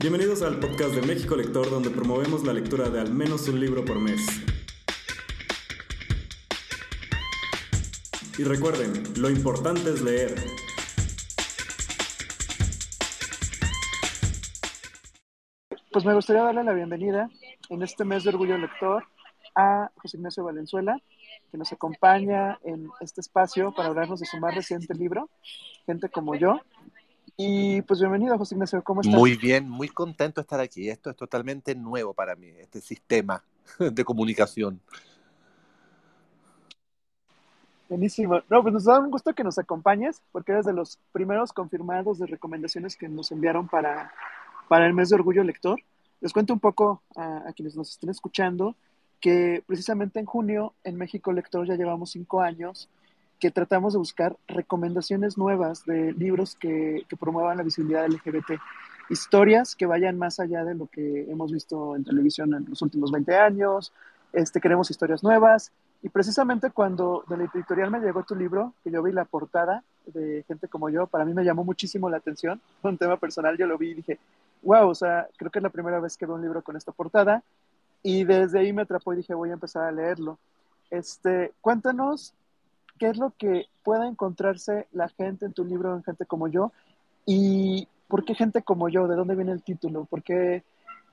Bienvenidos al podcast de México Lector, donde promovemos la lectura de al menos un libro por mes. Y recuerden, lo importante es leer. Pues me gustaría darle la bienvenida en este mes de Orgullo Lector a José Ignacio Valenzuela, que nos acompaña en este espacio para hablarnos de su más reciente libro, Gente como yo, y pues bienvenido, José Ignacio, ¿cómo estás? Muy bien, muy contento de estar aquí. Esto es totalmente nuevo para mí, este sistema de comunicación. Buenísimo. No, pues nos da un gusto que nos acompañes, porque eres de los primeros confirmados de recomendaciones que nos enviaron para, para el mes de Orgullo Lector. Les cuento un poco a, a quienes nos estén escuchando que precisamente en junio en México Lector ya llevamos cinco años que tratamos de buscar recomendaciones nuevas de libros que, que, promuevan la visibilidad LGBT. Historias que vayan más allá de lo que hemos visto en televisión en los últimos 20 años. Este, queremos historias nuevas. Y precisamente cuando de la editorial me llegó tu libro, que yo vi la portada de gente como yo, para mí me llamó muchísimo la atención. Un tema personal, yo lo vi y dije, wow, o sea, creo que es la primera vez que veo un libro con esta portada. Y desde ahí me atrapó y dije, voy a empezar a leerlo. Este, cuéntanos qué es lo que pueda encontrarse la gente en tu libro, en gente como yo, y por qué gente como yo, de dónde viene el título, por qué,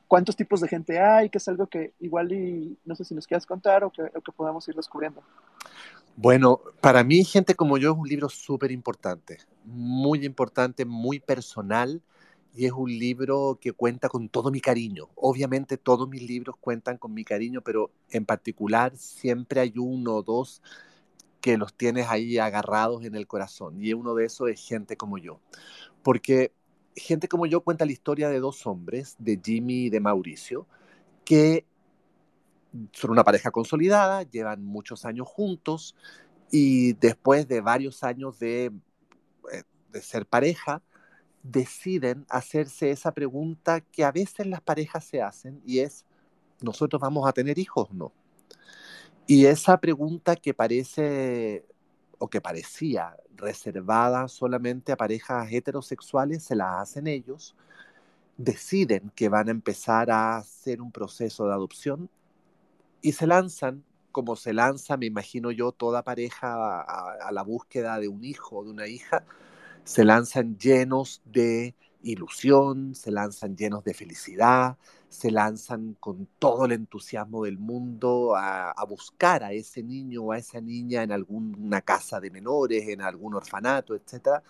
cuántos tipos de gente hay, que es algo que igual y no sé si nos quieras contar o que, o que podamos ir descubriendo. Bueno, para mí gente como yo es un libro súper importante, muy importante, muy personal y es un libro que cuenta con todo mi cariño. Obviamente todos mis libros cuentan con mi cariño, pero en particular siempre hay uno o dos que los tienes ahí agarrados en el corazón. Y uno de esos es gente como yo. Porque gente como yo cuenta la historia de dos hombres, de Jimmy y de Mauricio, que son una pareja consolidada, llevan muchos años juntos y después de varios años de, eh, de ser pareja, deciden hacerse esa pregunta que a veces las parejas se hacen y es, ¿nosotros vamos a tener hijos no? Y esa pregunta que parece o que parecía reservada solamente a parejas heterosexuales, se la hacen ellos, deciden que van a empezar a hacer un proceso de adopción y se lanzan, como se lanza, me imagino yo, toda pareja a, a la búsqueda de un hijo o de una hija, se lanzan llenos de ilusión, se lanzan llenos de felicidad, se lanzan con todo el entusiasmo del mundo a, a, buscar a ese niño o a esa niña en alguna casa de menores, en algún orfanato, etc.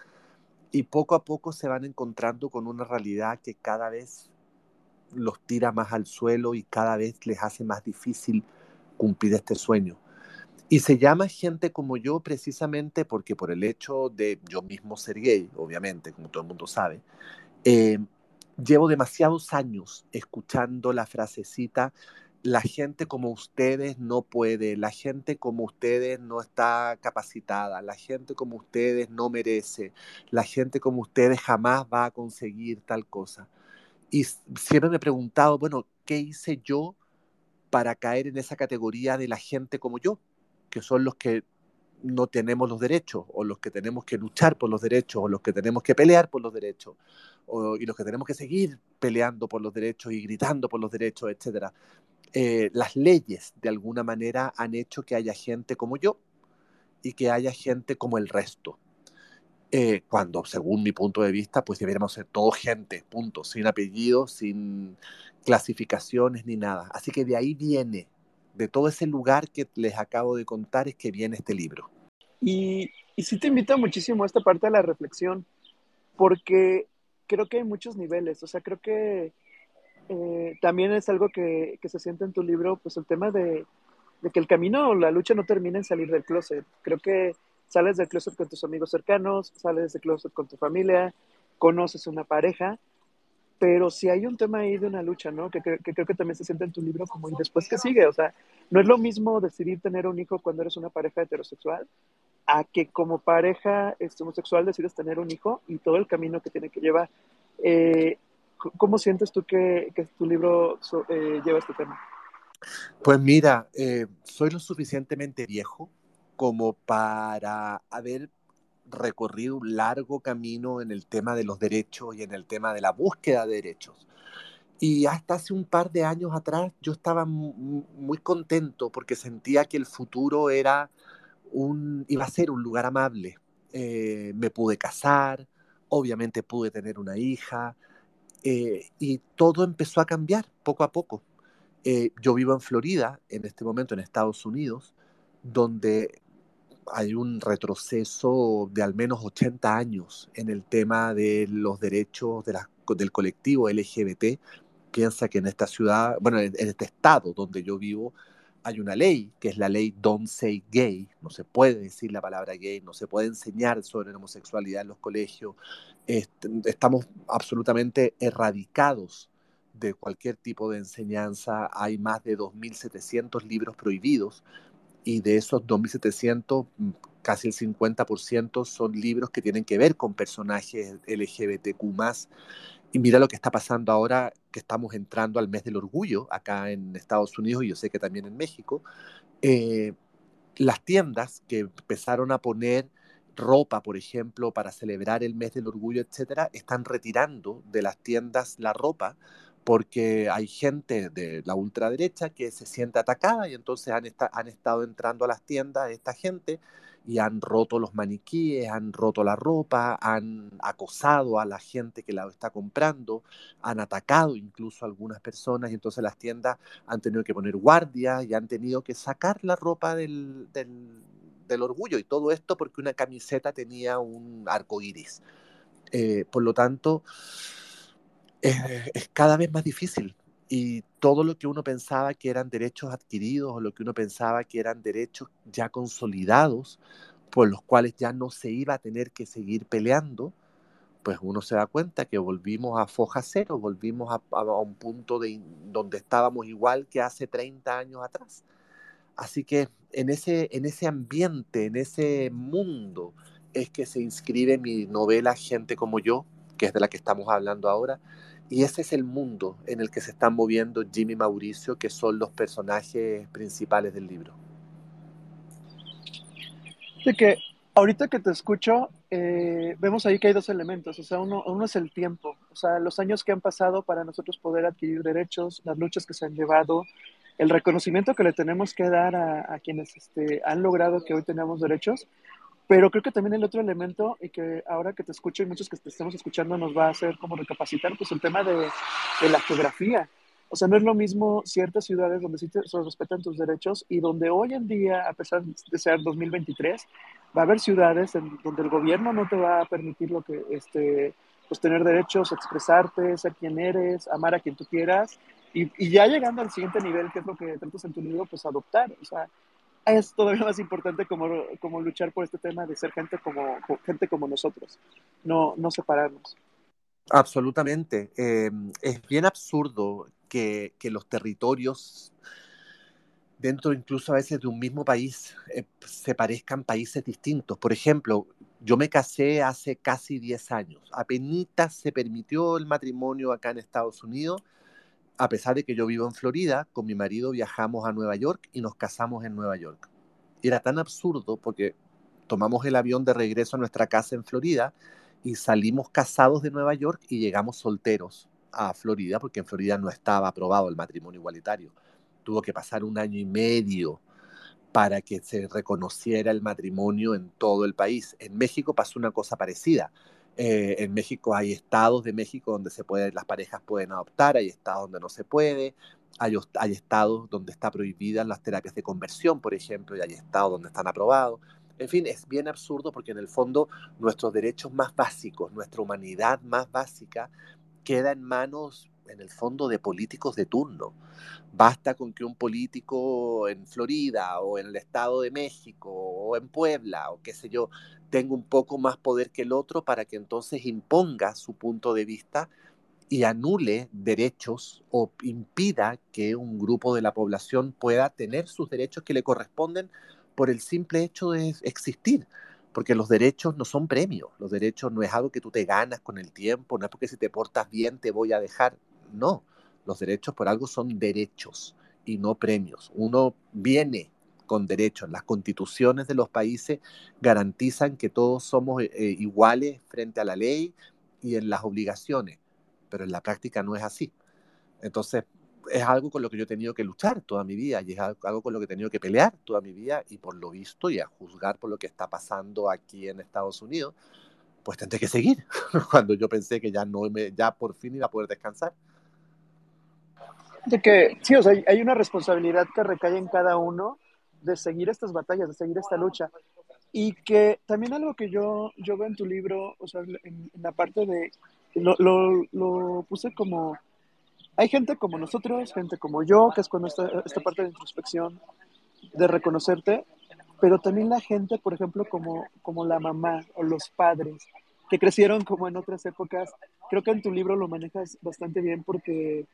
Y poco a poco se van encontrando con una realidad que cada vez los tira más al suelo y cada vez les hace más difícil cumplir este sueño. Y se llama gente como yo precisamente porque por el hecho de yo mismo ser gay, obviamente, como todo el mundo sabe, eh, llevo demasiados años escuchando la frasecita, la gente como ustedes no puede, la gente como ustedes no está capacitada, la gente como ustedes no merece, la gente como ustedes jamás va a conseguir tal cosa. Y siempre me he preguntado, bueno, ¿qué hice yo para caer en esa categoría de la gente como yo? Que son los que no tenemos los derechos, o los que tenemos que luchar por los derechos, o los que tenemos que pelear por los derechos, o, y los que tenemos que seguir peleando por los derechos y gritando por los derechos, etc. Eh, las leyes, de alguna manera, han hecho que haya gente como yo y que haya gente como el resto. Eh, cuando, según mi punto de vista, pues deberíamos ser todo gente, punto, sin apellidos, sin clasificaciones ni nada. Así que de ahí viene de todo ese lugar que les acabo de contar es que viene este libro. Y, y sí te invito muchísimo a esta parte de la reflexión, porque creo que hay muchos niveles, o sea, creo que eh, también es algo que, que, se siente en tu libro, pues el tema de, de, que el camino o la lucha no termina en salir del closet. Creo que sales del closet con tus amigos cercanos, sales del closet con tu familia, conoces una pareja, pero si hay un tema ahí de una lucha, ¿no? Que, creo que también se siente en tu libro como, ¿y después qué sigue? O sea, no es lo mismo decidir tener un hijo cuando eres una pareja heterosexual a que como pareja este, homosexual decides tener un hijo y todo el camino que tiene que llevar. Eh, ¿Cómo sientes tú que, que tu libro eh, lleva este tema? Pues mira, eh, soy lo suficientemente viejo como para haber recorrido un largo camino en el tema de los derechos y en el tema de la búsqueda de derechos. Y hasta hace un par de años atrás yo estaba muy contento porque sentía que el futuro era un, iba a ser un lugar amable. Eh, me pude casar, obviamente pude tener una hija eh, y todo empezó a cambiar poco a poco. Eh, yo vivo en Florida, en este momento en Estados Unidos, donde hay un retroceso de al menos 80 años en el tema de los derechos de del colectivo LGBT. Piensa que en esta ciudad, bueno, en, este estado donde yo vivo, hay una ley, que es la ley Don't Say Gay. No se puede decir la palabra gay, no se puede enseñar sobre la homosexualidad en los colegios. estamos absolutamente erradicados de cualquier tipo de enseñanza. Hay más de 2.700 libros prohibidos y de esos 2.700, mm, casi el 50% son libros que tienen que ver con personajes LGBTQ. Y mira lo que está pasando ahora, que estamos entrando al mes del orgullo acá en Estados Unidos y yo sé que también en México. Eh, las tiendas que empezaron a poner ropa, por ejemplo, para celebrar el mes del orgullo, etcétera, están retirando de las tiendas la ropa porque hay gente de la ultraderecha que se siente atacada y entonces han, han estado entrando a las tiendas esta gente y han roto los maniquíes, han roto la ropa, han acosado a la gente que la está comprando, han atacado incluso a algunas personas y entonces las tiendas han tenido que poner guardia y han tenido que sacar la ropa del, del, orgullo y todo esto porque una camiseta tenía un arco iris. Eh, por lo tanto, es, cada vez más difícil y todo lo que uno pensaba que eran derechos adquiridos o lo que uno pensaba que eran derechos ya consolidados, por los cuales ya no se iba a tener que seguir peleando, pues uno se da cuenta que volvimos a foja cero, volvimos a, un punto de donde estábamos igual que hace 30 años atrás. Así que en ese, en ese ambiente, en ese mundo, es que se inscribe mi novela Gente como yo, que es de la que estamos hablando ahora, y ese es el mundo en el que se están moviendo Jimmy y Mauricio, que son los personajes principales del libro. De que ahorita que te escucho, eh, vemos ahí que hay dos elementos. O sea, uno, uno es el tiempo, o sea, los años que han pasado para nosotros poder adquirir derechos, las luchas que se han llevado, el reconocimiento que le tenemos que dar a, a quienes este, han logrado que hoy tenemos derechos pero creo que también el otro elemento, y que ahora que te escucho y muchos que te estemos escuchando nos va a hacer como recapacitar, pues el tema de, de la geografía. O sea, no es lo mismo ciertas ciudades donde sí se respetan tus derechos y donde hoy en día, a pesar de ser 2023, va a haber ciudades en donde el gobierno no te va a permitir lo que, este, pues tener derechos, expresarte, ser quien eres, amar a quien tú quieras. Y, y ya llegando al siguiente nivel, que es lo que tratas en tu libro, pues adoptar. O sea, es todavía más importante como, como luchar por este tema de ser gente como, gente como nosotros, no, no separarnos. Absolutamente. Eh, es bien absurdo que, que, los territorios dentro incluso a veces de un mismo país eh, se parezcan países distintos. Por ejemplo, yo me casé hace casi 10 años. Apenas se permitió el matrimonio acá en Estados Unidos a pesar de que yo vivo en Florida, con mi marido viajamos a Nueva York y nos casamos en Nueva York. Era tan absurdo porque tomamos el avión de regreso a nuestra casa en Florida y salimos casados de Nueva York y llegamos solteros a Florida porque en Florida no estaba aprobado el matrimonio igualitario. Tuvo que pasar un año y medio para que se reconociera el matrimonio en todo el país. En México pasó una cosa parecida. Eh, en México hay estados de México donde se puede, las parejas pueden adoptar, hay estados donde no se puede, hay, hay estados donde está prohibidas las terapias de conversión, por ejemplo, y hay estados donde están aprobados. En fin, es bien absurdo porque en el fondo nuestros derechos más básicos, nuestra humanidad más básica, queda en manos en el fondo de políticos de turno. Basta con que un político en Florida o en el Estado de México o en Puebla o qué sé yo tenga un poco más poder que el otro para que entonces imponga su punto de vista y anule derechos o impida que un grupo de la población pueda tener sus derechos que le corresponden por el simple hecho de existir. Porque los derechos no son premios, los derechos no es algo que tú te ganas con el tiempo, no es porque si te portas bien te voy a dejar. No, los derechos por algo son derechos y no premios. Uno viene con derechos. Las constituciones de los países garantizan que todos somos eh, eh, iguales frente a la ley y en las obligaciones, pero en la práctica no es así. Entonces, es algo con lo que yo he tenido que luchar toda mi vida y es algo con lo que he tenido que pelear toda mi vida y por lo visto y a juzgar por lo que está pasando aquí en Estados Unidos, pues tendré que seguir cuando yo pensé que ya no me, ya por fin iba a poder descansar. De que sí, o sea, hay una responsabilidad que recae en cada uno de seguir estas batallas, de seguir esta lucha. Y que también algo que yo, yo veo en tu libro, o sea, en, la parte de, lo, lo, lo, puse como, hay gente como nosotros, gente como yo, que es con esta, esta parte de introspección, de reconocerte, pero también la gente, por ejemplo, como, como la mamá o los padres, que crecieron como en otras épocas. Creo que en tu libro lo manejas bastante bien porque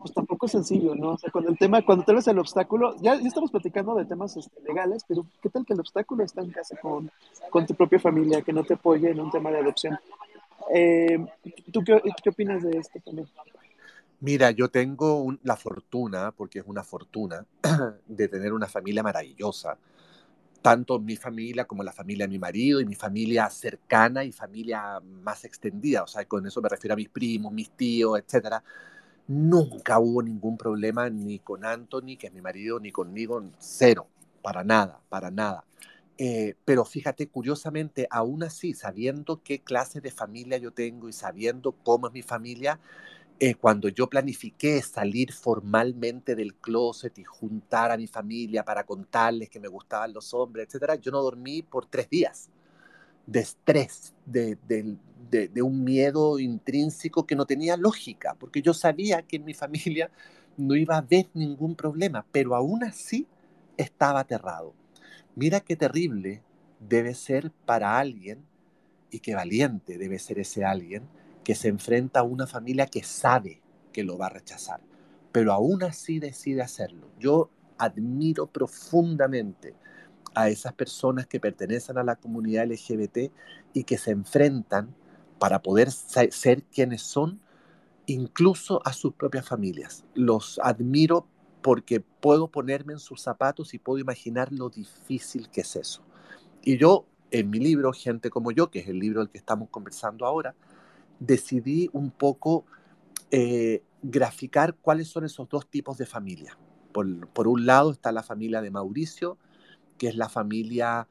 pues es sencillo, ¿no? O sea, cuando el tema, cuando tal vez el obstáculo, ya, ya estamos platicando de temas este, legales, pero ¿qué tal que el obstáculo está en casa con, con tu propia familia, que no te apoye en un tema de adopción? Eh, ¿Tú qué, qué, opinas de esto también? Mira, yo tengo la fortuna, porque es una fortuna, de tener una familia maravillosa. Tanto mi familia como la familia de mi marido y mi familia cercana y familia más extendida. O sea, con eso me refiero a mis primos, mis tíos, etcétera Nunca hubo ningún problema ni con Anthony, que es mi marido, ni conmigo, cero, para nada, para nada. Eh, pero fíjate, curiosamente, aún así, sabiendo qué clase de familia yo tengo y sabiendo cómo es mi familia, eh, cuando yo planifiqué salir formalmente del closet y juntar a mi familia para contarles que me gustaban los hombres, etcétera, yo no dormí por tres días de estrés, de, de, un miedo intrínseco que no tenía lógica, porque yo sabía que en mi familia no iba a haber ningún problema, pero aún así estaba aterrado. Mira qué terrible debe ser para alguien y qué valiente debe ser ese alguien que se enfrenta a una familia que sabe que lo va a rechazar, pero aún así decide hacerlo. Yo admiro profundamente a esas personas que pertenecen a la comunidad LGBT y que se enfrentan para poder ser quienes son, incluso a sus propias familias. Los admiro porque puedo ponerme en sus zapatos y puedo imaginar lo difícil que es eso. Y yo, en mi libro, Gente como yo, que es el libro del que estamos conversando ahora, decidí un poco eh, graficar cuáles son esos dos tipos de familia. Por, por, un lado está la familia de Mauricio, que es la familia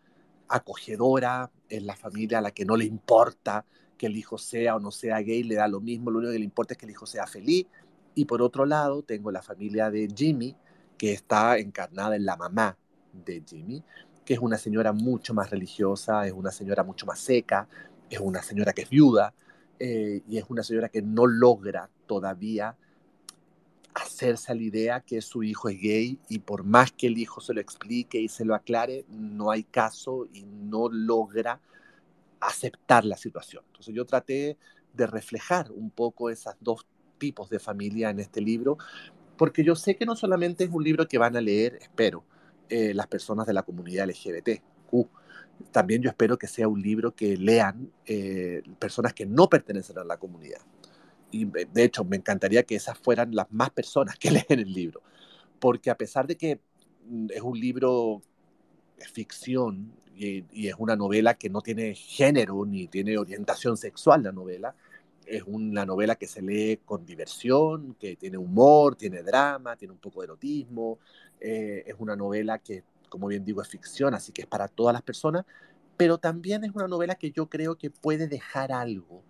acogedora, es la familia a la que no le importa que el hijo sea o no sea gay, le da lo mismo, lo único que le importa es que el hijo sea feliz. Y por otro lado, tengo la familia de Jimmy, que está encarnada en la mamá de Jimmy, que es una señora mucho más religiosa, es una señora mucho más seca, es una señora que es viuda eh, y es una señora que no logra todavía hacerse a la idea que su hijo es gay y por más que el hijo se lo explique y se lo aclare, no hay caso y no logra aceptar la situación. Entonces yo traté de reflejar un poco esos dos tipos de familia en este libro, porque yo sé que no solamente es un libro que van a leer, espero, eh, las personas de la comunidad LGBT. también yo espero que sea un libro que lean eh, personas que no pertenecen a la comunidad de hecho me encantaría que esas fueran las más personas que leen el libro, porque a pesar de que mm, es un libro de ficción y, es una novela que no tiene género ni tiene orientación sexual la novela, es una novela que se lee con diversión, que tiene humor, tiene drama, tiene un poco de erotismo, eh, es una novela que, como bien digo, es ficción, así que es para todas las personas, pero también es una novela que yo creo que puede dejar algo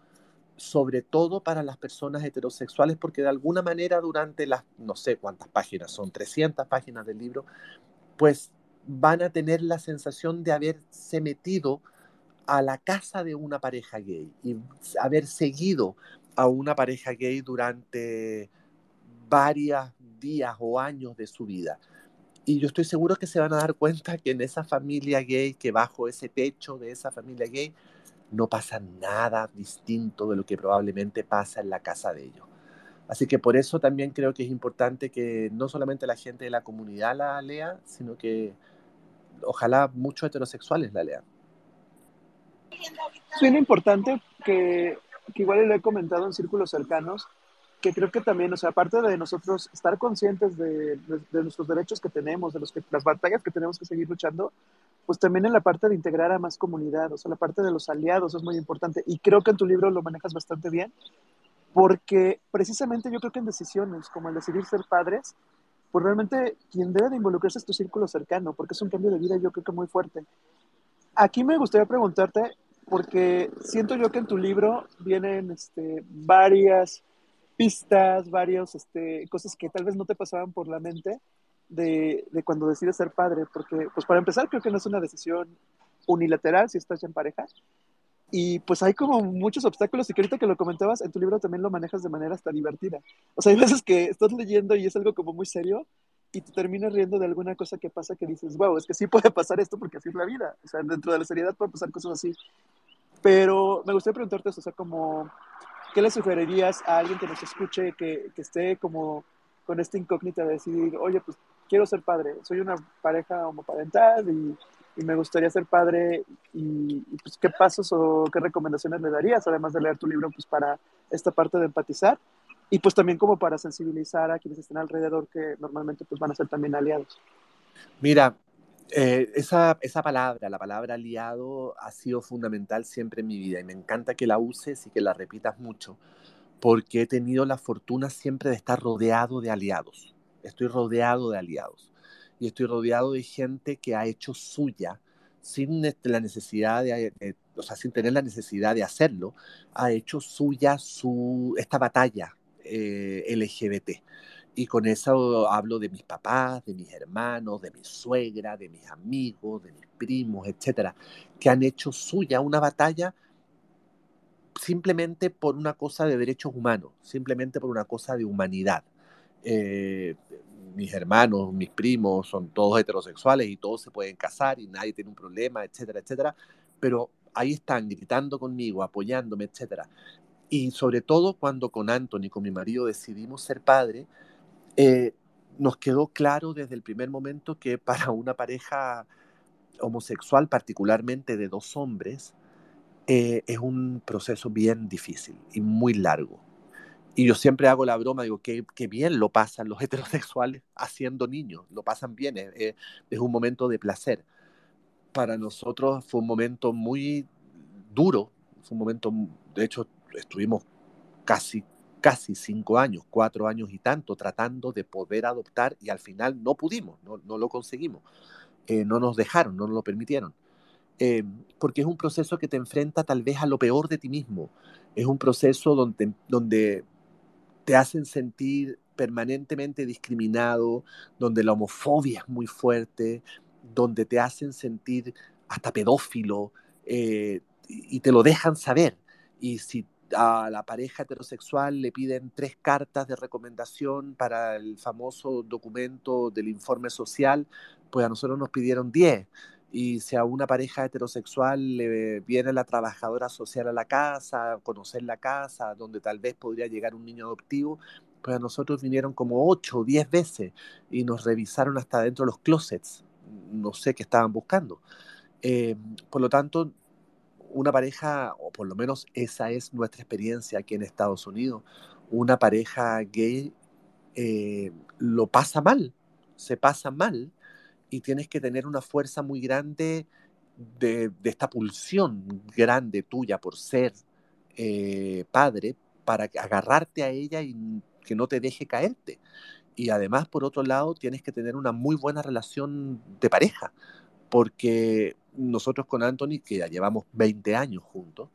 sobre todo para las personas heterosexuales, porque de alguna manera durante las, no sé cuántas páginas, son 300 páginas del libro, pues van a tener la sensación de haberse metido a la casa de una pareja gay y haber seguido a una pareja gay durante varios días o años de su vida. Y yo estoy seguro que se van a dar cuenta que en esa familia gay, que bajo ese techo de esa familia gay, no pasa nada distinto de lo que probablemente pasa en la casa de ellos. Así que por eso también creo que es importante que no solamente la gente de la comunidad la lea, sino que ojalá muchos heterosexuales la lean. Suena importante que, que igual lo he comentado en círculos cercanos, que creo que también, o sea, aparte de nosotros estar conscientes de, de, nuestros derechos que tenemos, de los que, las batallas que tenemos que seguir luchando, pues también en la parte de integrar a más comunidad, o sea, la parte de los aliados es muy importante. Y creo que en tu libro lo manejas bastante bien, porque precisamente yo creo que en decisiones como el decidir ser padres, pues realmente quien debe de involucrarse es tu círculo cercano, porque es un cambio de vida yo creo que muy fuerte. Aquí me gustaría preguntarte, porque siento yo que en tu libro vienen este, varias pistas, varias este, cosas que tal vez no te pasaban por la mente de, de, cuando decides ser padre, porque pues para empezar creo que no es una decisión unilateral si estás ya en pareja, y pues hay como muchos obstáculos y que ahorita que lo comentabas en tu libro también lo manejas de manera hasta divertida. O sea, hay veces que estás leyendo y es algo como muy serio y te terminas riendo de alguna cosa que pasa que dices, wow, es que sí puede pasar esto porque así es la vida. O sea, dentro de la seriedad pueden pasar cosas así. Pero me gustaría preguntarte eso, o sea, como, ¿qué le sugerirías a alguien que nos escuche, que, que esté como con esta incógnita de decir, oye, pues quiero ser padre, soy una pareja homoparental y, y me gustaría ser padre y, pues qué pasos o qué recomendaciones le darías, además de leer tu libro, pues para esta parte de empatizar y pues también como para sensibilizar a quienes estén alrededor que normalmente pues van a ser también aliados. Mira, eh, esa, esa palabra, la palabra aliado, ha sido fundamental siempre en mi vida y me encanta que la uses y que la repitas mucho, porque he tenido la fortuna siempre de estar rodeado de aliados. Estoy rodeado de aliados y estoy rodeado de gente que ha hecho suya sin la necesidad de, o sea, sin tener la necesidad de hacerlo, ha hecho suya su, esta batalla eh, LGBT. Y con eso hablo de mis papás, de mis hermanos, de mi suegra, de mis amigos, de mis primos, etcétera, que han hecho suya una batalla simplemente por una cosa de derechos humanos, simplemente por una cosa de humanidad. Eh, mis hermanos, mis primos son todos heterosexuales y todos se pueden casar y nadie tiene un problema, etcétera, etcétera, pero ahí están gritando conmigo, apoyándome, etcétera. Y sobre todo cuando con Anthony, con mi marido, decidimos ser padre, eh, nos quedó claro desde el primer momento que para una pareja homosexual, particularmente de dos hombres, eh, es un proceso bien difícil y muy largo. Y yo siempre hago la broma, digo, que, bien lo pasan los heterosexuales haciendo niños, lo pasan bien, es, un momento de placer. Para nosotros fue un momento muy duro, fue un momento, de hecho, estuvimos casi, casi cinco años, cuatro años y tanto, tratando de poder adoptar y al final no pudimos, no, no lo conseguimos, eh, no nos dejaron, no nos lo permitieron. Eh, porque es un proceso que te enfrenta tal vez a lo peor de ti mismo. Es un proceso donde, donde te hacen sentir permanentemente discriminado, donde la homofobia es muy fuerte, donde te hacen sentir hasta pedófilo eh, y te lo dejan saber. Y si a la pareja heterosexual le piden tres cartas de recomendación para el famoso documento del informe social, pues a nosotros nos pidieron diez y si a una pareja heterosexual le viene la trabajadora social a la casa, conocer la casa, donde tal vez podría llegar un niño adoptivo, pues a nosotros vinieron como ocho o diez veces y nos revisaron hasta dentro de los closets. No sé qué estaban buscando. Eh, por lo tanto, una pareja, o por lo menos esa es nuestra experiencia aquí en Estados Unidos, una pareja gay eh, lo pasa mal, se pasa mal y tienes que tener una fuerza muy grande de, esta pulsión grande tuya por ser eh, padre para agarrarte a ella y que no te deje caerte. Y además, por otro lado, tienes que tener una muy buena relación de pareja, porque nosotros con Anthony, que ya llevamos 20 años juntos,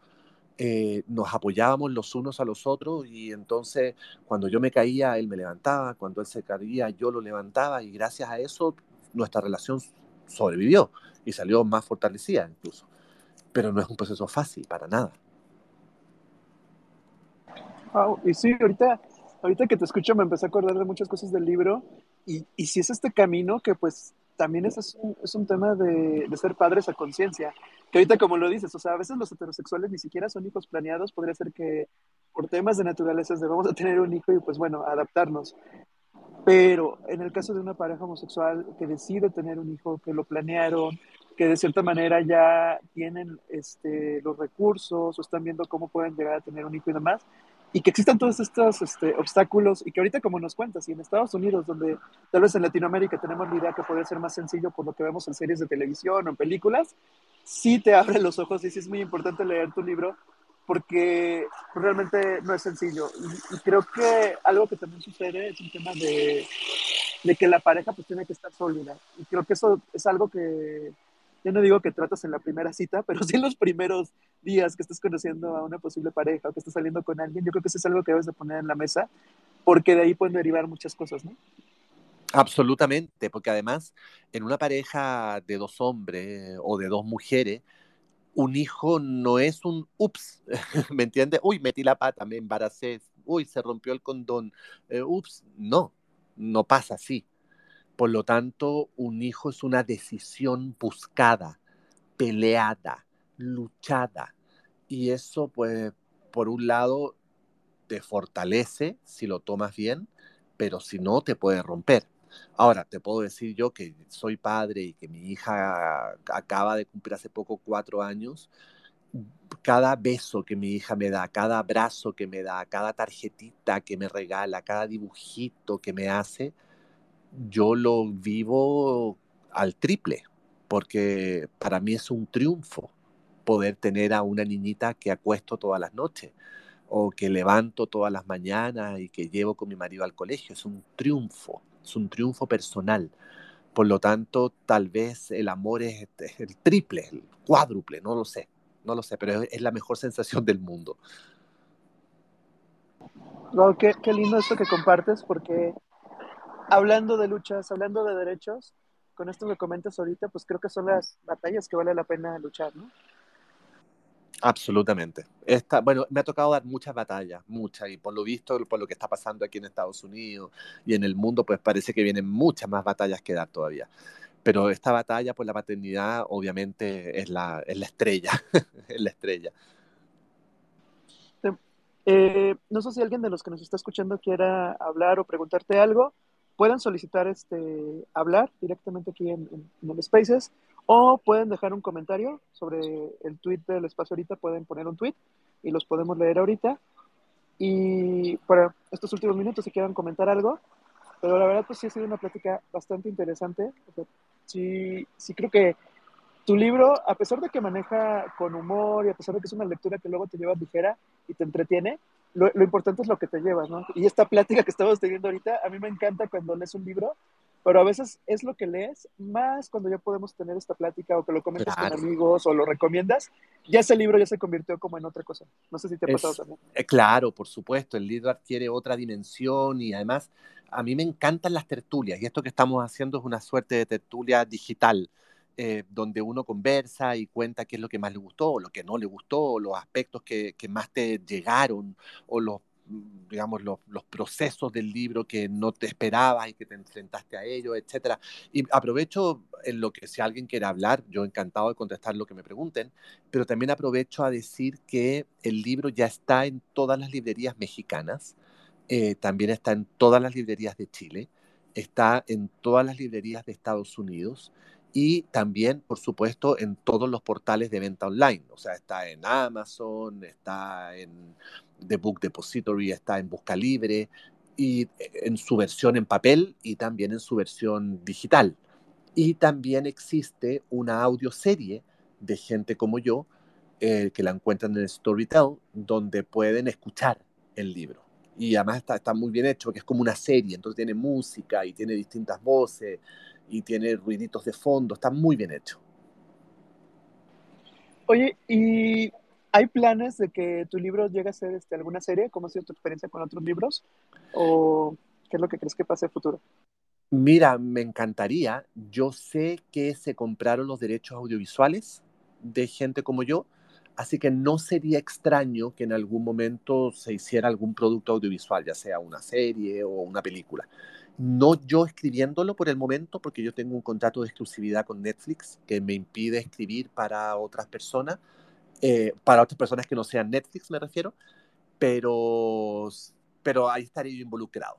eh, nos apoyábamos los unos a los otros y entonces cuando yo me caía, él me levantaba, cuando él se caía, yo lo levantaba y gracias a eso nuestra relación sobrevivió y salió más fortalecida incluso. Pero no es un proceso fácil para nada. y sí, ahorita, ahorita que te escucho me empecé a acordar de muchas cosas del libro y, y si es este camino que pues también es, un, es un tema de, de, ser padres a conciencia, que ahorita como lo dices, o sea, a veces los heterosexuales ni siquiera son hijos planeados, podría ser que por temas de naturaleza de tener un hijo y pues bueno, adaptarnos. Pero en el caso de una pareja homosexual que decide tener un hijo, que lo planearon, que de cierta manera ya tienen este, los recursos o están viendo cómo pueden llegar a tener un hijo y demás, y que existan todos estos este, obstáculos y que ahorita como nos cuentas, y en Estados Unidos, donde tal vez en Latinoamérica tenemos la idea que podría ser más sencillo por lo que vemos en series de televisión o en películas, sí te abre los ojos y sí es muy importante leer tu libro porque realmente no es sencillo. Y, creo que algo que también sucede es un tema de, de que la pareja pues tiene que estar sólida. Y creo que eso es algo que yo no digo que tratas en la primera cita, pero sí en los primeros días que estés conociendo a una posible pareja o que estés saliendo con alguien, yo creo que eso es algo que debes de poner en la mesa, porque de ahí pueden derivar muchas cosas, ¿no? Absolutamente, porque además en una pareja de dos hombres o de dos mujeres, un hijo no es un ups, ¿me entiendes? Uy, metí la pata, me embaracé, uy, se rompió el condón, eh, ups, no, no pasa así. Por lo tanto, un hijo es una decisión buscada, peleada, luchada. Y eso, pues, por un lado, te fortalece si lo tomas bien, pero si no, te puede romper. Ahora, te puedo decir yo que soy padre y que mi hija acaba de cumplir hace poco cuatro años. Cada beso que mi hija me da, cada abrazo que me da, cada tarjetita que me regala, cada dibujito que me hace, yo lo vivo al triple, porque para mí es un triunfo poder tener a una niñita que acuesto todas las noches o que levanto todas las mañanas y que llevo con mi marido al colegio. Es un triunfo, es un triunfo personal. Por lo tanto, tal vez el amor es, el triple, el cuádruple, no lo sé, no lo sé, pero es, la mejor sensación del mundo. qué, qué lindo esto que compartes, porque hablando de luchas, hablando de derechos, con esto que comentas ahorita, pues creo que son las batallas que vale la pena luchar, ¿no? Absolutamente. Esta, bueno, me ha tocado dar muchas batallas, muchas, y por lo visto, por lo que está pasando aquí en Estados Unidos y en el mundo, pues parece que vienen muchas más batallas que dar todavía. Pero esta batalla por la paternidad, obviamente, es la, es la estrella, es la estrella. Eh, no sé si alguien de los que nos está escuchando quiera hablar o preguntarte algo pueden solicitar este, hablar directamente aquí en, en, el Spaces o pueden dejar un comentario sobre el tweet del espacio ahorita, pueden poner un tweet y los podemos leer ahorita. Y para estos últimos minutos, si quieran comentar algo, pero la verdad, pues sí ha sido una plática bastante interesante. sí, sí creo que tu libro, a pesar de que maneja con humor y a pesar de que es una lectura que luego te lleva ligera y te entretiene, lo, importante es lo que te llevas, ¿no? Y esta plática que estamos teniendo ahorita, a mí me encanta cuando lees un libro, pero a veces es lo que lees, más cuando ya podemos tener esta plática o que lo comentas con amigos o lo recomiendas, ya ese libro ya se convirtió como en otra cosa. No sé si te ha pasado también. Eh, claro, por supuesto, el libro adquiere otra dimensión y además a mí me encantan las tertulias y esto que estamos haciendo es una suerte de tertulia digital eh, donde uno conversa y cuenta qué es lo que más le gustó, o lo que no le gustó, los aspectos que, más te llegaron, o los digamos, los, procesos del libro que no te esperabas y que te enfrentaste a ellos, etcétera. Y aprovecho en lo que si alguien quiere hablar, yo encantado de contestar lo que me pregunten, pero también aprovecho a decir que el libro ya está en todas las librerías mexicanas, eh, también está en todas las librerías de Chile, está en todas las librerías de Estados Unidos y también, por supuesto, en todos los portales de venta online. O sea, está en Amazon, está en The Book Depository, está en Busca Libre, y en su versión en papel y también en su versión digital. Y también existe una audioserie de gente como yo, eh, que la encuentran en Storytel, donde pueden escuchar el libro. Y además está, está muy bien hecho, porque es como una serie, entonces tiene música y tiene distintas voces y tiene ruiditos de fondo, está muy bien hecho. Oye, ¿y hay planes de que tu libro llegue a ser este, alguna serie? ¿Cómo ha sido tu experiencia con otros libros? ¿O qué es lo que crees que pase en el futuro? Mira, me encantaría. Yo sé que se compraron los derechos audiovisuales de gente como yo, así que no sería extraño que en algún momento se hiciera algún producto audiovisual, ya sea una serie o una película. No yo escribiéndolo por el momento, porque yo tengo un contrato de exclusividad con Netflix que me impide escribir para otras personas, eh, para otras personas que no sean Netflix, me refiero, pero, pero ahí estaría yo involucrado.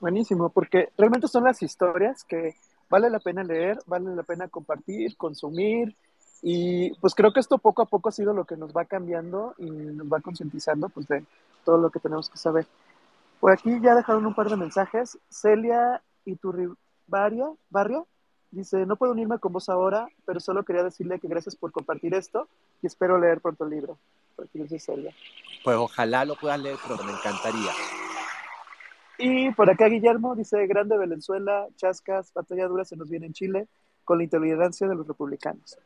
Buenísimo, porque realmente son las historias que vale la pena leer, vale la pena compartir, consumir Y pues creo que esto poco a poco ha sido lo que nos va cambiando y nos va concientizando pues de todo lo que tenemos que saber. Por aquí ya dejaron un par de mensajes. Celia Iturribarria Barria dice, no puedo unirme con vos ahora, pero solo quería decirle que gracias por compartir esto y espero leer pronto el libro. Por aquí dice Celia. Pues ojalá lo puedas leer pero me encantaría. Y por acá Guillermo dice, grande Venezuela, chascas, batalla dura se nos viene en Chile con la intolerancia de los republicanos.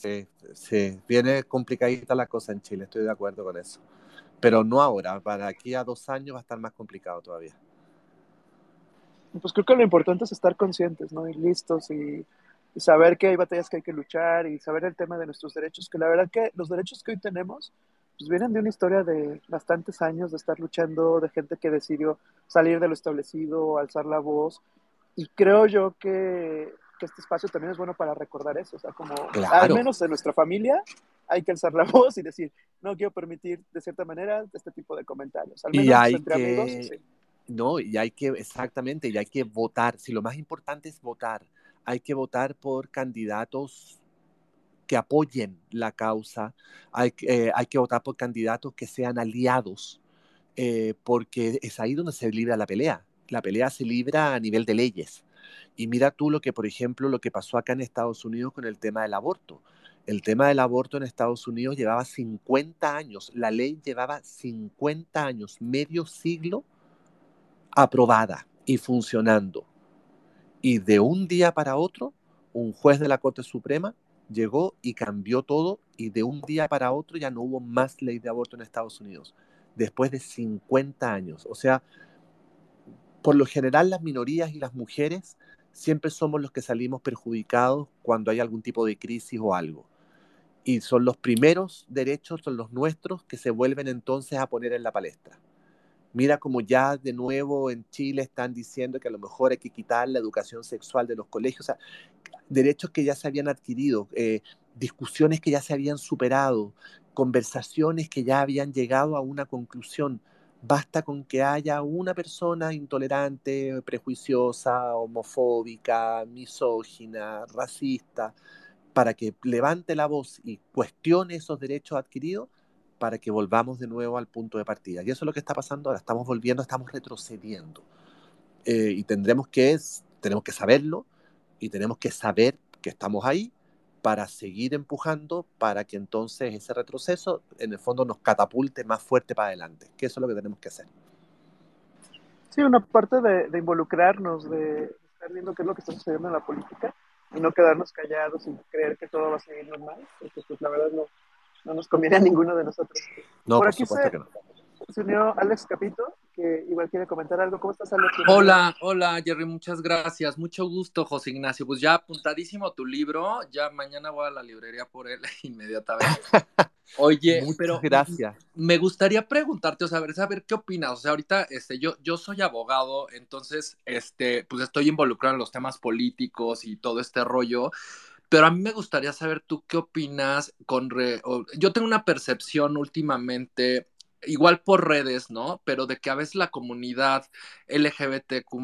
Sí, sí, viene complicadita la cosa en Chile, estoy de acuerdo con eso. Pero no ahora, para aquí a dos años va a estar más complicado todavía. Pues creo que lo importante es estar conscientes, ¿no? Y listos y, y saber que hay batallas que hay que luchar y saber el tema de nuestros derechos, que la verdad que los derechos que hoy tenemos pues vienen de una historia de bastantes años de estar luchando, de gente que decidió salir de lo establecido, alzar la voz. Y creo yo que que este espacio también es bueno para recordar eso, o sea, como al menos en nuestra familia hay que alzar la voz y decir, no quiero permitir de cierta manera este tipo de comentarios, al menos y hay entre que... amigos. No, y hay que, exactamente, y hay que votar. Si lo más importante es votar, hay que votar por candidatos que apoyen la causa, hay, eh, hay que votar por candidatos que sean aliados, eh, porque es ahí donde se libra la pelea. La pelea se libra a nivel de leyes. Y mira tú lo que, por ejemplo, lo que pasó acá en Estados Unidos con el tema del aborto. El tema del aborto en Estados Unidos llevaba 50 años, la ley llevaba 50 años, medio siglo aprobada y funcionando. Y de un día para otro, un juez de la Corte Suprema llegó y cambió todo y de un día para otro ya no hubo más ley de aborto en Estados Unidos, después de 50 años. O sea, por lo general las minorías y las mujeres siempre somos los que salimos perjudicados cuando hay algún tipo de crisis o algo. Y son los primeros derechos, son los nuestros, que se vuelven entonces a poner en la palestra. Mira como ya de nuevo en Chile están diciendo que a lo mejor hay que quitar la educación sexual de los colegios, o sea, derechos que ya se habían adquirido, eh, discusiones que ya se habían superado, conversaciones que ya habían llegado a una conclusión. Basta con que haya una persona intolerante, prejuiciosa, homofóbica, misógina, racista, para que levante la voz y cuestione esos derechos adquiridos para que volvamos de nuevo al punto de partida. Y eso es lo que está pasando ahora. Estamos volviendo, estamos retrocediendo. Eh, y tendremos que, tenemos que saberlo y tenemos que saber que estamos ahí para seguir empujando para que entonces ese retroceso en el fondo nos catapulte más fuerte para adelante, que eso es lo que tenemos que hacer. Sí, una parte de, involucrarnos, de estar viendo qué es lo que está sucediendo en la política y no quedarnos callados y creer que todo va a seguir normal, porque pues la verdad no, no nos conviene a ninguno de nosotros. No, por, supuesto que no se unió Alex Capito, que igual quiere comentar algo. ¿Cómo estás, Alex? Hola, hola, Jerry, muchas gracias. Mucho gusto, José Ignacio. Pues ya apuntadísimo tu libro, ya mañana voy a la librería por él inmediatamente. Oye, pero gracias. Me gustaría preguntarte, o sea, saber qué opinas. O sea, ahorita este, yo, yo soy abogado, entonces este, pues estoy involucrado en los temas políticos y todo este rollo. Pero a mí me gustaría saber tú qué opinas con... Yo tengo una percepción últimamente igual por redes, ¿no? Pero de que a veces la comunidad LGBTQ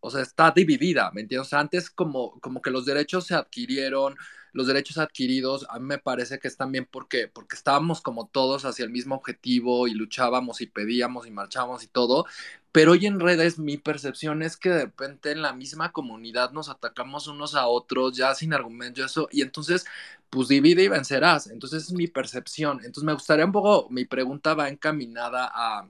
o sea, está dividida, ¿me entiendes? O sea, antes como, como que los derechos se adquirieron, los derechos adquiridos, a mí me parece que es también porque, porque estábamos como todos hacia el mismo objetivo y luchábamos y pedíamos y marchábamos y todo, pero hoy en redes mi percepción es que de repente en la misma comunidad nos atacamos unos a otros ya sin argumento eso, y entonces pues divide y vencerás, entonces es mi percepción, entonces me gustaría un poco, mi pregunta va encaminada a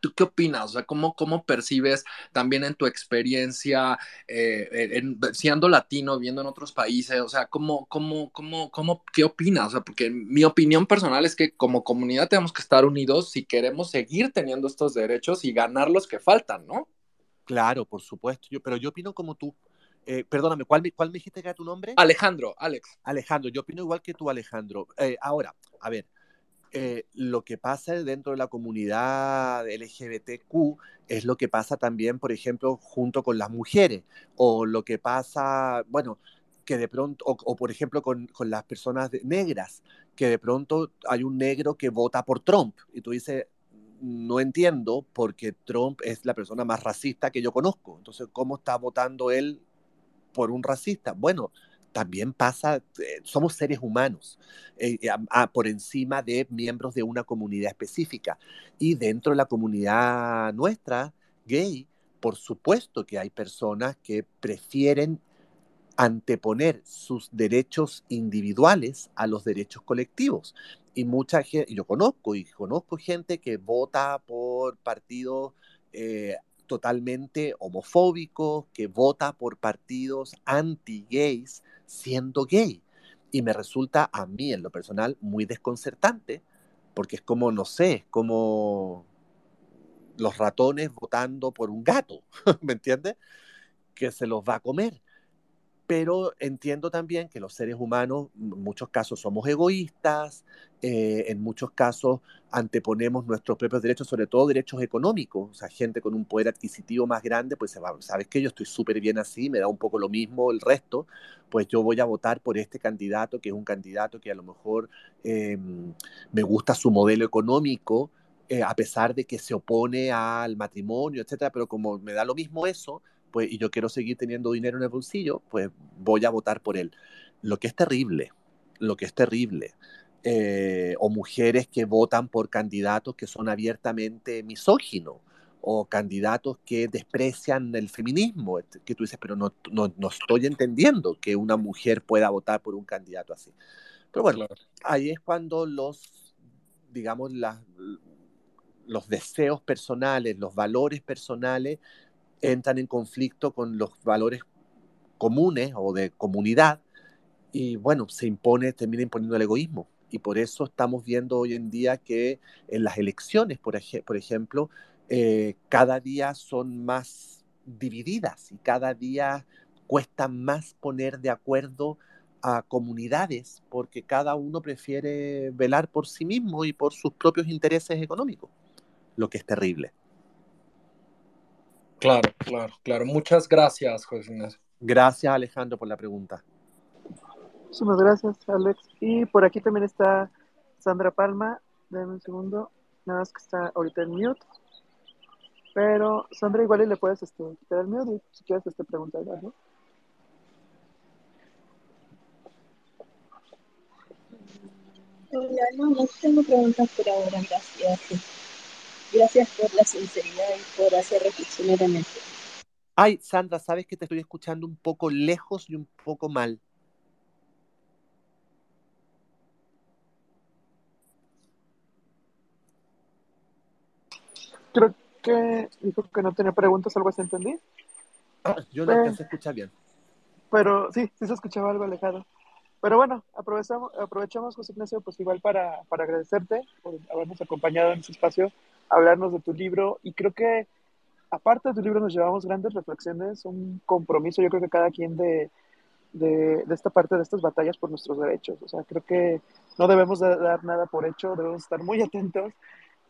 ¿Tú qué opinas? O sea, ¿cómo, cómo percibes también en tu experiencia, eh, siendo latino, viendo en otros países? O sea, ¿cómo, cómo, cómo, cómo, ¿qué opinas? O sea, porque mi opinión personal es que como comunidad tenemos que estar unidos si queremos seguir teniendo estos derechos y ganar los que faltan, ¿no? Claro, por supuesto, yo, pero yo opino como tú. Eh, perdóname, ¿cuál, ¿cuál me dijiste que era tu nombre? Alejandro, Alex. Alejandro, yo opino igual que tú, Alejandro. Eh, ahora, a ver, eh, lo que pasa dentro de la comunidad LGBTQ es lo que pasa también, por ejemplo, junto con las mujeres, o lo que pasa, bueno, que de pronto, o, por ejemplo con, con las personas negras, que de pronto hay un negro que vota por Trump, y tú dices, no entiendo porque Trump es la persona más racista que yo conozco, entonces, ¿cómo está votando él por un racista? Bueno, también pasa, eh, somos seres humanos eh, por encima de miembros de una comunidad específica. Y dentro de la comunidad nuestra, gay, por supuesto que hay personas que prefieren anteponer sus derechos individuales a los derechos colectivos. Y mucha gente, yo conozco y conozco gente que vota por partidos eh, totalmente homofóbicos, que vota por partidos anti-gays siendo gay. Y me resulta a mí, en lo personal, muy desconcertante, porque es como, no sé, es como los ratones votando por un gato, ¿me entiendes? Que se los va a comer pero entiendo también que los seres humanos en muchos casos somos egoístas, eh, en muchos casos anteponemos nuestros propios derechos, sobre todo derechos económicos, o sea, gente con un poder adquisitivo más grande, pues sabes que yo estoy súper bien así, me da un poco lo mismo el resto, pues yo voy a votar por este candidato, que es un candidato que a lo mejor em, me gusta su modelo económico, eh, a pesar de que se opone al matrimonio, etcétera, pero como me da lo mismo eso, pues, y yo quiero seguir teniendo dinero en el bolsillo, pues voy a votar por él. Lo que es terrible, lo que es terrible, eh, o mujeres que votan por candidatos que son abiertamente misóginos, o candidatos que desprecian el feminismo, que tú dices, pero no, no, no, estoy entendiendo que una mujer pueda votar por un candidato así. Pero bueno, ahí es cuando los, digamos, las, los deseos personales, los valores personales entran en conflicto con los valores comunes o de comunidad y bueno, se impone, termina imponiendo el egoísmo. Y por eso estamos viendo hoy en día que en las elecciones, por, por ejemplo, eh, cada día son más divididas y cada día cuesta más poner de acuerdo a comunidades porque cada uno prefiere velar por sí mismo y por sus propios intereses económicos, lo que es terrible. Claro, claro, claro. Muchas gracias, José Ignacio. Gracias, Alejandro, por la pregunta. Muchas gracias, Alex. Y por aquí también está Sandra Palma. Dame un segundo. Nada más que está ahorita en mute. Pero, Sandra, igual y le puedes este, quitar el mute si quieres este, preguntar algo. Hola, no, no tengo preguntas por ahora, gracias. Gracias por la sinceridad y por hacer reflexionar a mente. Ay, Sandra, sabes que te estoy escuchando un poco lejos y un poco mal. Creo que dijo que no tenía preguntas, algo así entendí. Ah, yo no eh, se escucha bien. Pero sí, sí se escuchaba algo alejado. Pero bueno, aprovechamos, aprovechamos José Ignacio, pues igual para, para agradecerte por habernos acompañado en este espacio hablarnos de tu libro y creo que aparte de tu libro nos llevamos grandes reflexiones, un compromiso yo creo que cada quien de, de, esta parte de estas batallas por nuestros derechos. O sea, creo que no debemos dar nada por hecho, debemos estar muy atentos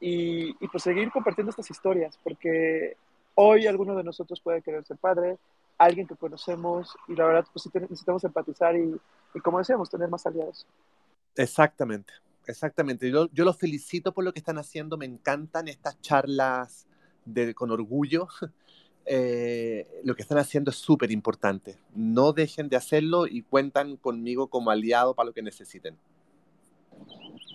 y, y pues seguir compartiendo estas historias, porque hoy alguno de nosotros puede querer ser padre, alguien que conocemos y la verdad pues necesitamos empatizar y, y como decíamos, tener más aliados. Exactamente, exactamente. Yo, yo los felicito por lo que están haciendo. Me encantan estas charlas de, con orgullo. Eh, lo que están haciendo es súper importante. No dejen de hacerlo y cuentan conmigo como aliado para lo que necesiten.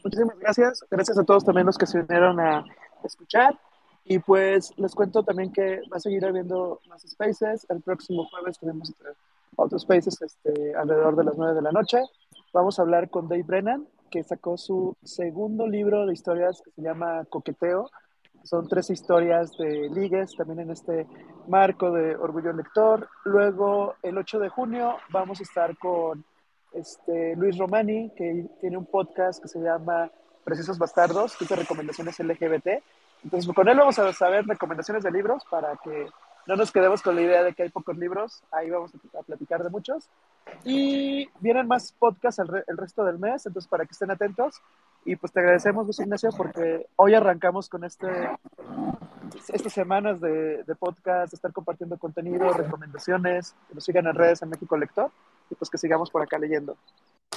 Muchísimas gracias. Gracias a todos también los que se unieron a escuchar. Y pues les cuento también que va a seguir habiendo más spaces. El próximo jueves tenemos otros spaces este, alrededor de las 9 de la noche. Vamos a hablar con Dave Brennan, que sacó su segundo libro de historias que se llama Coqueteo. Son tres historias de ligues, también en este marco de Orgullo Lector. Luego, el 8 de junio, vamos a estar con este, Luis Romani, que tiene un podcast que se llama Precisos Bastardos, que es recomendaciones LGBT. Entonces, con él vamos a saber recomendaciones de libros para que no nos quedemos con la idea de que hay pocos libros, ahí vamos a, platicar de muchos. Y vienen más podcasts el, resto del mes, entonces para que estén atentos. Y pues te agradecemos, Luis Ignacio, porque hoy arrancamos con este, estas semanas de, de podcast, de estar compartiendo contenido, recomendaciones, que nos sigan en redes en México Lector y pues que sigamos por acá leyendo.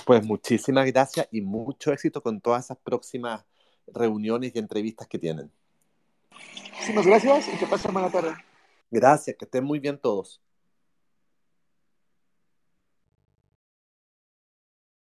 Pues muchísimas gracias y mucho éxito con todas esas próximas reuniones y entrevistas que tienen. Muchísimas gracias y que pasen buena tarde. Gracias, que estén muy bien todos.